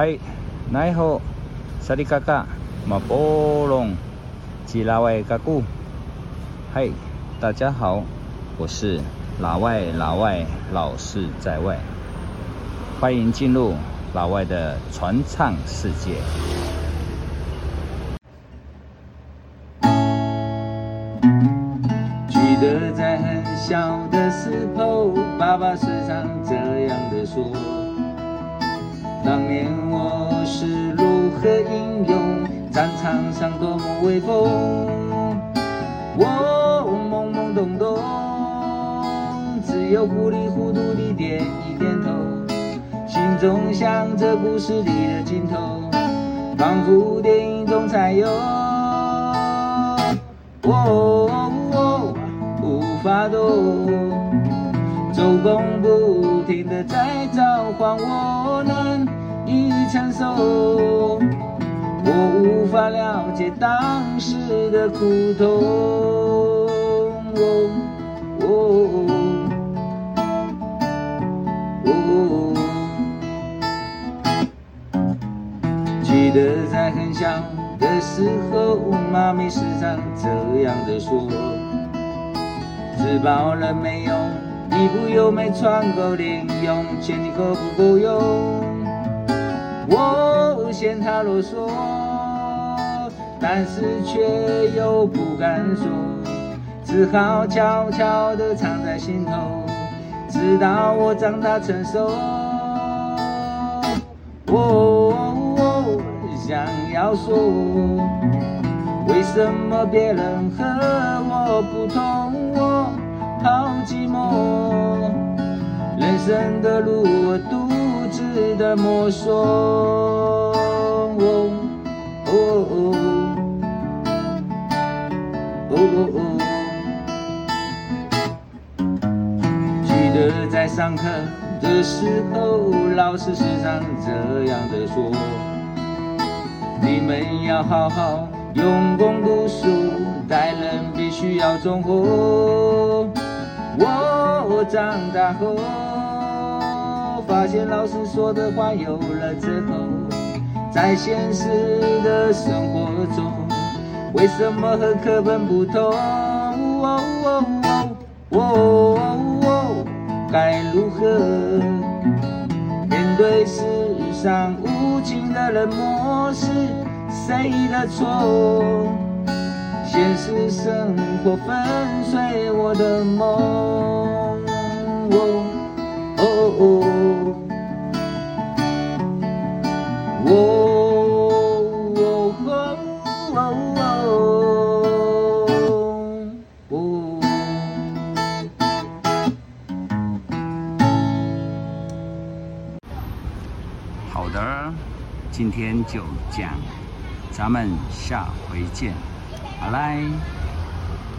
嗨，奈何萨利嘎嘎马波隆吉拉外嘎古。嗨，大家好，我是老外老外老是在外，欢迎进入老外的传唱世界。记得在很小的时候，爸爸时常这样的说。当年我是如何英勇，战场上多么威风。我懵懵懂懂，只有糊里糊涂地点一点头，心中想着故事里的镜头，仿佛电影中才有。我无法懂，周公不停的在召唤我能。已承受，我无法了解当时的苦痛。记得在很小的时候，妈咪时常这样的说：吃饱了没有？衣服有没穿够零用？钱你够不够用？我嫌他啰嗦，但是却又不敢说，只好悄悄地藏在心头，直到我长大成熟。我想要说，为什么别人和我不同？我好寂寞，生的路我独自。的摸索，哦哦哦哦哦哦记得在上课的时候，老师时常这样的说：你们要好好用功读书，待人必须要忠厚。我长大后。发现老师说的话有了之后，在现实的生活中，为什么和课本不同？该如何面对世上无情的冷漠？是谁的错？现实生活粉碎我的梦。哦哦的，今天就讲，咱们下回见，拜拜。